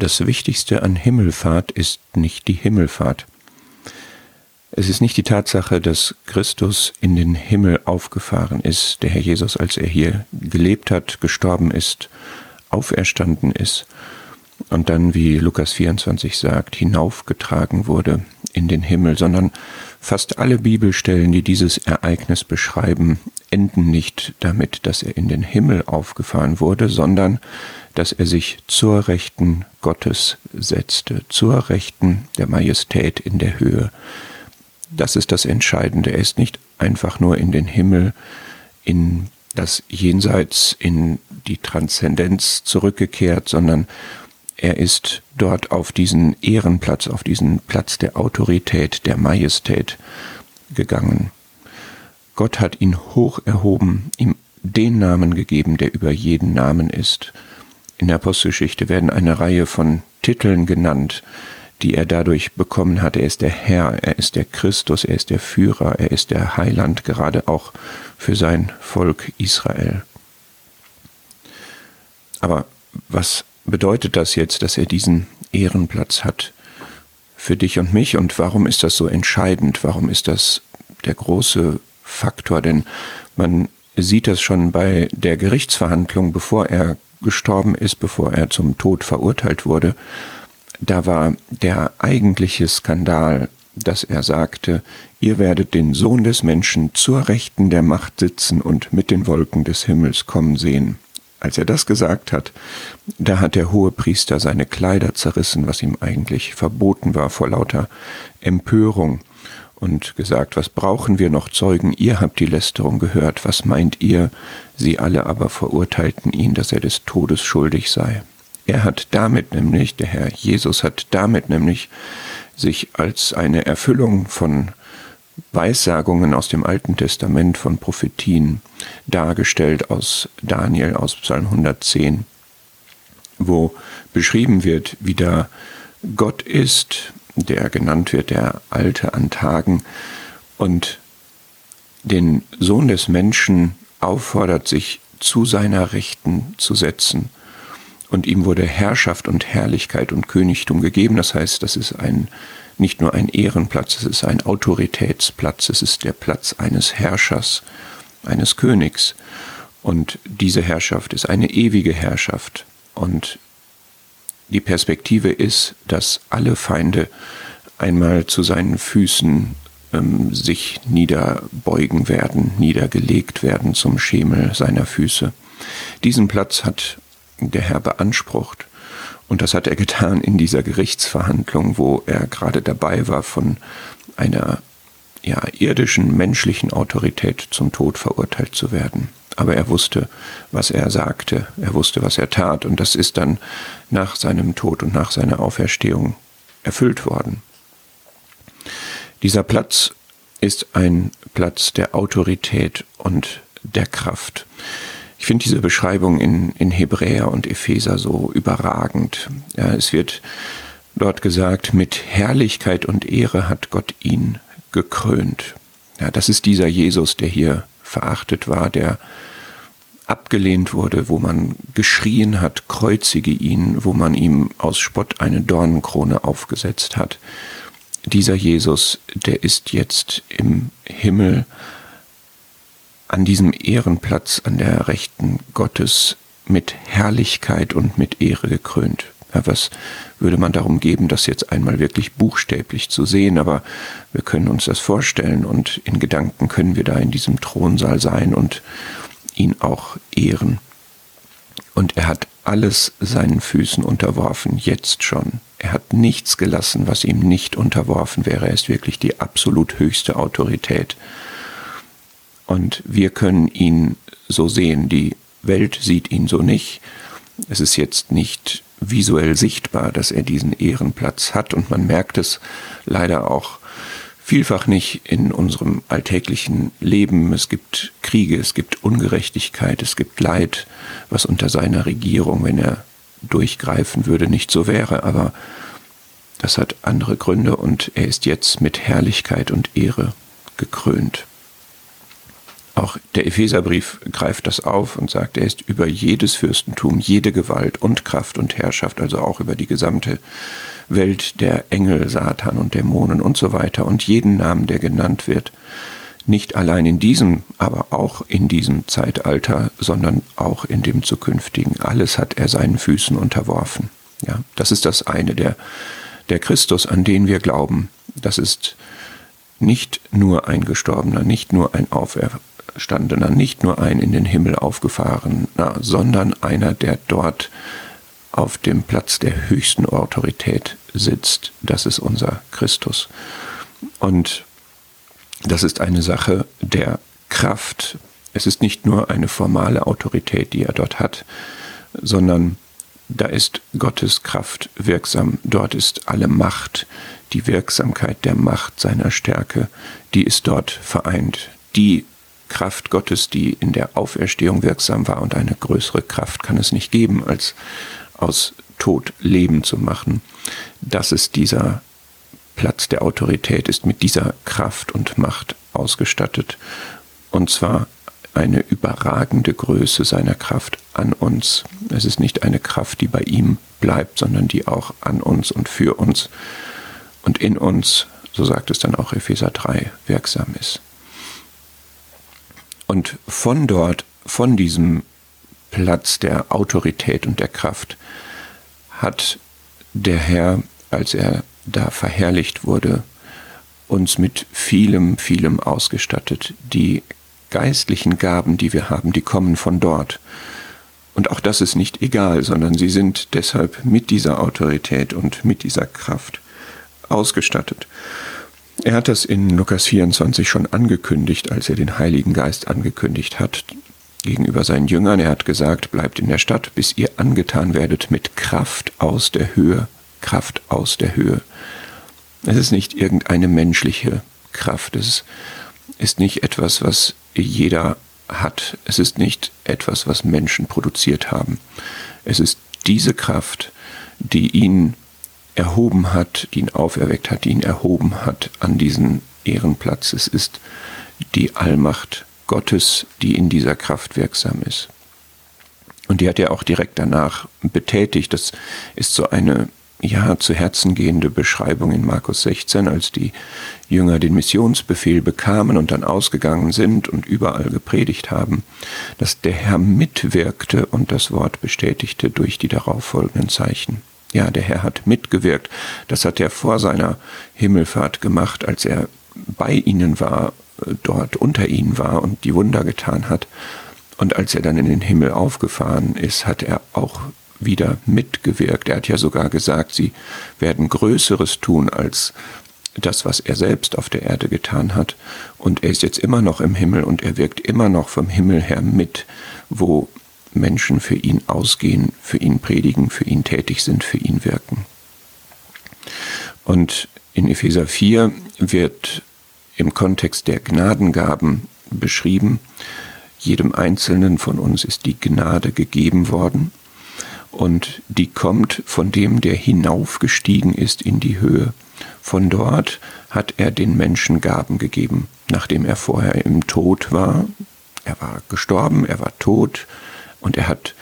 Das Wichtigste an Himmelfahrt ist nicht die Himmelfahrt. Es ist nicht die Tatsache, dass Christus in den Himmel aufgefahren ist, der Herr Jesus, als er hier gelebt hat, gestorben ist, auferstanden ist und dann, wie Lukas 24 sagt, hinaufgetragen wurde in den Himmel, sondern fast alle Bibelstellen, die dieses Ereignis beschreiben, enden nicht damit, dass er in den Himmel aufgefahren wurde, sondern dass er sich zur Rechten Gottes setzte, zur Rechten der Majestät in der Höhe. Das ist das Entscheidende. Er ist nicht einfach nur in den Himmel, in das Jenseits, in die Transzendenz zurückgekehrt, sondern er ist dort auf diesen Ehrenplatz, auf diesen Platz der Autorität, der Majestät gegangen. Gott hat ihn hoch erhoben, ihm den Namen gegeben, der über jeden Namen ist. In der Apostelgeschichte werden eine Reihe von Titeln genannt, die er dadurch bekommen hat. Er ist der Herr, er ist der Christus, er ist der Führer, er ist der Heiland, gerade auch für sein Volk Israel. Aber was bedeutet das jetzt, dass er diesen Ehrenplatz hat für dich und mich? Und warum ist das so entscheidend? Warum ist das der große Faktor? Denn man sieht das schon bei der Gerichtsverhandlung, bevor er gestorben ist, bevor er zum Tod verurteilt wurde, da war der eigentliche Skandal, dass er sagte, ihr werdet den Sohn des Menschen zur Rechten der Macht sitzen und mit den Wolken des Himmels kommen sehen. Als er das gesagt hat, da hat der hohe Priester seine Kleider zerrissen, was ihm eigentlich verboten war vor lauter Empörung und gesagt, was brauchen wir noch Zeugen? Ihr habt die Lästerung gehört, was meint ihr? Sie alle aber verurteilten ihn, dass er des Todes schuldig sei. Er hat damit nämlich, der Herr Jesus hat damit nämlich sich als eine Erfüllung von Weissagungen aus dem Alten Testament, von Prophetien dargestellt aus Daniel, aus Psalm 110, wo beschrieben wird, wie da Gott ist, der genannt wird der Alte an Tagen, und den Sohn des Menschen auffordert, sich zu seiner Rechten zu setzen. Und ihm wurde Herrschaft und Herrlichkeit und Königtum gegeben. Das heißt, das ist ein, nicht nur ein Ehrenplatz, es ist ein Autoritätsplatz, es ist der Platz eines Herrschers, eines Königs. Und diese Herrschaft ist eine ewige Herrschaft. Und die Perspektive ist, dass alle Feinde einmal zu seinen Füßen ähm, sich niederbeugen werden, niedergelegt werden zum Schemel seiner Füße. Diesen Platz hat der Herr beansprucht. Und das hat er getan in dieser Gerichtsverhandlung, wo er gerade dabei war, von einer ja, irdischen, menschlichen Autorität zum Tod verurteilt zu werden aber er wusste, was er sagte, er wusste, was er tat, und das ist dann nach seinem Tod und nach seiner Auferstehung erfüllt worden. Dieser Platz ist ein Platz der Autorität und der Kraft. Ich finde diese Beschreibung in, in Hebräer und Epheser so überragend. Ja, es wird dort gesagt, mit Herrlichkeit und Ehre hat Gott ihn gekrönt. Ja, das ist dieser Jesus, der hier verachtet war, der abgelehnt wurde, wo man geschrien hat, kreuzige ihn, wo man ihm aus Spott eine Dornenkrone aufgesetzt hat. Dieser Jesus, der ist jetzt im Himmel an diesem Ehrenplatz an der Rechten Gottes mit Herrlichkeit und mit Ehre gekrönt. Ja, was würde man darum geben, das jetzt einmal wirklich buchstäblich zu sehen, aber wir können uns das vorstellen und in Gedanken können wir da in diesem Thronsaal sein und ihn auch ehren. Und er hat alles seinen Füßen unterworfen, jetzt schon. Er hat nichts gelassen, was ihm nicht unterworfen wäre. Er ist wirklich die absolut höchste Autorität. Und wir können ihn so sehen. Die Welt sieht ihn so nicht. Es ist jetzt nicht visuell sichtbar, dass er diesen Ehrenplatz hat. Und man merkt es leider auch vielfach nicht in unserem alltäglichen Leben. Es gibt Kriege, es gibt Ungerechtigkeit, es gibt Leid, was unter seiner Regierung, wenn er durchgreifen würde, nicht so wäre. Aber das hat andere Gründe und er ist jetzt mit Herrlichkeit und Ehre gekrönt. Auch der Epheserbrief greift das auf und sagt, er ist über jedes Fürstentum, jede Gewalt und Kraft und Herrschaft, also auch über die gesamte Welt der Engel, Satan und Dämonen und so weiter und jeden Namen, der genannt wird. Nicht allein in diesem, aber auch in diesem Zeitalter, sondern auch in dem zukünftigen. Alles hat er seinen Füßen unterworfen. Ja, das ist das eine, der, der Christus, an den wir glauben. Das ist nicht nur ein Gestorbener, nicht nur ein Auferstandener Auferstandener, nicht nur ein in den Himmel aufgefahrener, sondern einer, der dort auf dem Platz der höchsten Autorität sitzt. Das ist unser Christus. Und das ist eine Sache der Kraft. Es ist nicht nur eine formale Autorität, die er dort hat, sondern da ist Gottes Kraft wirksam. Dort ist alle Macht, die Wirksamkeit der Macht seiner Stärke, die ist dort vereint. Die Kraft Gottes, die in der Auferstehung wirksam war. Und eine größere Kraft kann es nicht geben, als aus Tod Leben zu machen. Das ist dieser Platz der Autorität, ist mit dieser Kraft und Macht ausgestattet. Und zwar eine überragende Größe seiner Kraft an uns. Es ist nicht eine Kraft, die bei ihm bleibt, sondern die auch an uns und für uns und in uns, so sagt es dann auch Epheser 3, wirksam ist. Und von dort, von diesem Platz der Autorität und der Kraft, hat der Herr, als er da verherrlicht wurde, uns mit vielem, vielem ausgestattet. Die geistlichen Gaben, die wir haben, die kommen von dort. Und auch das ist nicht egal, sondern sie sind deshalb mit dieser Autorität und mit dieser Kraft ausgestattet. Er hat das in Lukas 24 schon angekündigt, als er den Heiligen Geist angekündigt hat gegenüber seinen Jüngern. Er hat gesagt, bleibt in der Stadt, bis ihr angetan werdet mit Kraft aus der Höhe, Kraft aus der Höhe. Es ist nicht irgendeine menschliche Kraft, es ist nicht etwas, was jeder hat, es ist nicht etwas, was Menschen produziert haben. Es ist diese Kraft, die ihn erhoben hat, die ihn auferweckt hat, die ihn erhoben hat an diesen Ehrenplatz. Es ist die Allmacht Gottes, die in dieser Kraft wirksam ist. Und die hat er auch direkt danach betätigt. Das ist so eine ja zu Herzen gehende Beschreibung in Markus 16, als die Jünger den Missionsbefehl bekamen und dann ausgegangen sind und überall gepredigt haben, dass der Herr mitwirkte und das Wort bestätigte durch die darauffolgenden Zeichen. Ja, der Herr hat mitgewirkt. Das hat er vor seiner Himmelfahrt gemacht, als er bei ihnen war, äh, dort unter ihnen war und die Wunder getan hat. Und als er dann in den Himmel aufgefahren ist, hat er auch wieder mitgewirkt. Er hat ja sogar gesagt, sie werden Größeres tun als das, was er selbst auf der Erde getan hat. Und er ist jetzt immer noch im Himmel und er wirkt immer noch vom Himmel her mit, wo Menschen für ihn ausgehen, für ihn predigen, für ihn tätig sind, für ihn wirken. Und in Epheser 4 wird im Kontext der Gnadengaben beschrieben, jedem Einzelnen von uns ist die Gnade gegeben worden und die kommt von dem, der hinaufgestiegen ist in die Höhe. Von dort hat er den Menschen Gaben gegeben, nachdem er vorher im Tod war. Er war gestorben, er war tot, und er hat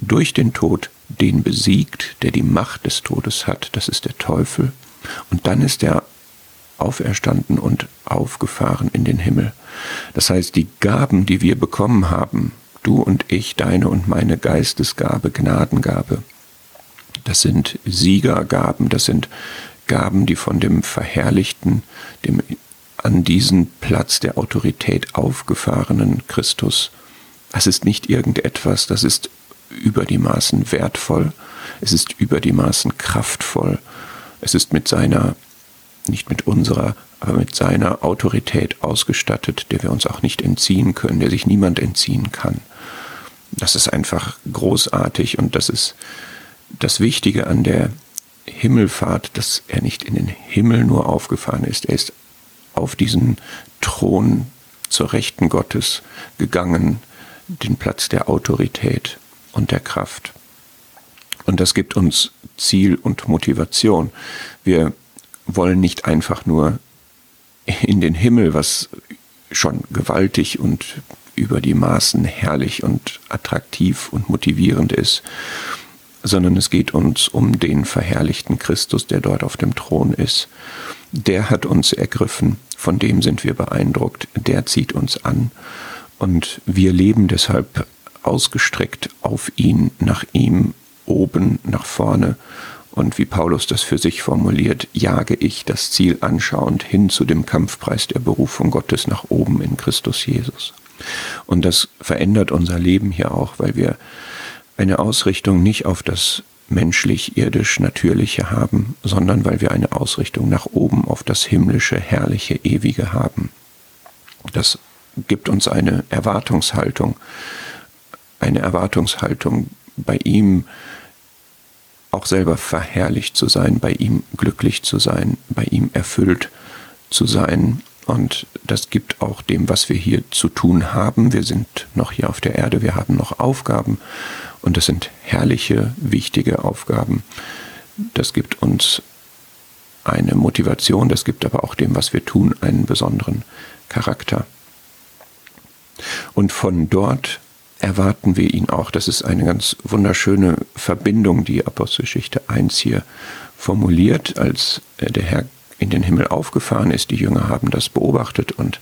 durch den Tod den besiegt, der die Macht des Todes hat, das ist der Teufel. Und dann ist er auferstanden und aufgefahren in den Himmel. Das heißt, die Gaben, die wir bekommen haben, du und ich, deine und meine Geistesgabe, Gnadengabe, das sind Siegergaben, das sind Gaben, die von dem Verherrlichten, dem an diesen Platz der Autorität aufgefahrenen Christus es ist nicht irgendetwas, das ist über die Maßen wertvoll, es ist über die Maßen kraftvoll, es ist mit seiner, nicht mit unserer, aber mit seiner Autorität ausgestattet, der wir uns auch nicht entziehen können, der sich niemand entziehen kann. Das ist einfach großartig und das ist das Wichtige an der Himmelfahrt, dass er nicht in den Himmel nur aufgefahren ist, er ist auf diesen Thron zur Rechten Gottes gegangen, den Platz der Autorität und der Kraft. Und das gibt uns Ziel und Motivation. Wir wollen nicht einfach nur in den Himmel, was schon gewaltig und über die Maßen herrlich und attraktiv und motivierend ist, sondern es geht uns um den verherrlichten Christus, der dort auf dem Thron ist. Der hat uns ergriffen, von dem sind wir beeindruckt, der zieht uns an und wir leben deshalb ausgestreckt auf ihn, nach ihm, oben, nach vorne und wie Paulus das für sich formuliert, jage ich das Ziel anschauend hin zu dem Kampfpreis der Berufung Gottes nach oben in Christus Jesus. Und das verändert unser Leben hier auch, weil wir eine Ausrichtung nicht auf das menschlich, irdisch, natürliche haben, sondern weil wir eine Ausrichtung nach oben auf das himmlische, herrliche, ewige haben. Das gibt uns eine Erwartungshaltung, eine Erwartungshaltung bei ihm auch selber verherrlicht zu sein, bei ihm glücklich zu sein, bei ihm erfüllt zu sein. Und das gibt auch dem, was wir hier zu tun haben. Wir sind noch hier auf der Erde, wir haben noch Aufgaben und das sind herrliche, wichtige Aufgaben. Das gibt uns eine Motivation, das gibt aber auch dem, was wir tun, einen besonderen Charakter. Und von dort erwarten wir ihn auch. Das ist eine ganz wunderschöne Verbindung, die Apostelgeschichte 1 hier formuliert, als äh, der Herr in den Himmel aufgefahren ist. Die Jünger haben das beobachtet und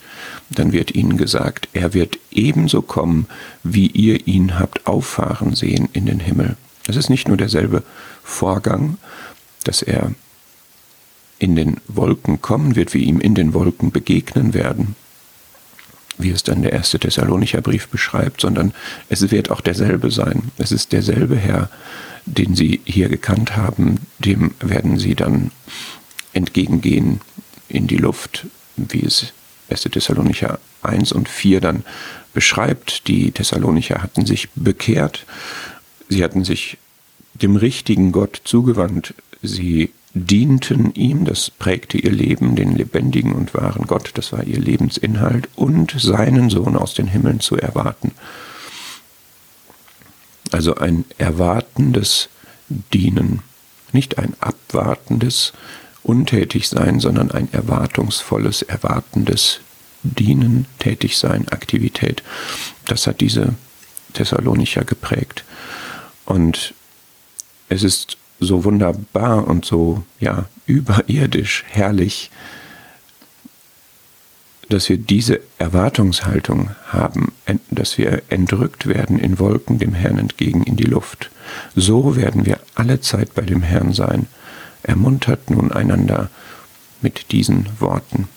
dann wird ihnen gesagt, er wird ebenso kommen, wie ihr ihn habt auffahren sehen in den Himmel. Es ist nicht nur derselbe Vorgang, dass er in den Wolken kommen wird, wie ihm in den Wolken begegnen werden, wie es dann der erste Thessalonicher Brief beschreibt, sondern es wird auch derselbe sein. Es ist derselbe Herr, den sie hier gekannt haben, dem werden sie dann entgegengehen in die Luft, wie es 1. Thessalonicher 1 und 4 dann beschreibt. Die Thessalonicher hatten sich bekehrt, sie hatten sich dem richtigen Gott zugewandt, sie dienten ihm, das prägte ihr Leben, den lebendigen und wahren Gott, das war ihr Lebensinhalt, und seinen Sohn aus den Himmeln zu erwarten. Also ein erwartendes Dienen, nicht ein abwartendes Untätigsein, sondern ein erwartungsvolles, erwartendes Dienen, Tätigsein, Aktivität. Das hat diese Thessalonicher geprägt. Und es ist so wunderbar und so ja überirdisch herrlich, dass wir diese Erwartungshaltung haben, dass wir entrückt werden in Wolken dem Herrn entgegen in die Luft. So werden wir alle Zeit bei dem Herrn sein. Ermuntert nun einander mit diesen Worten.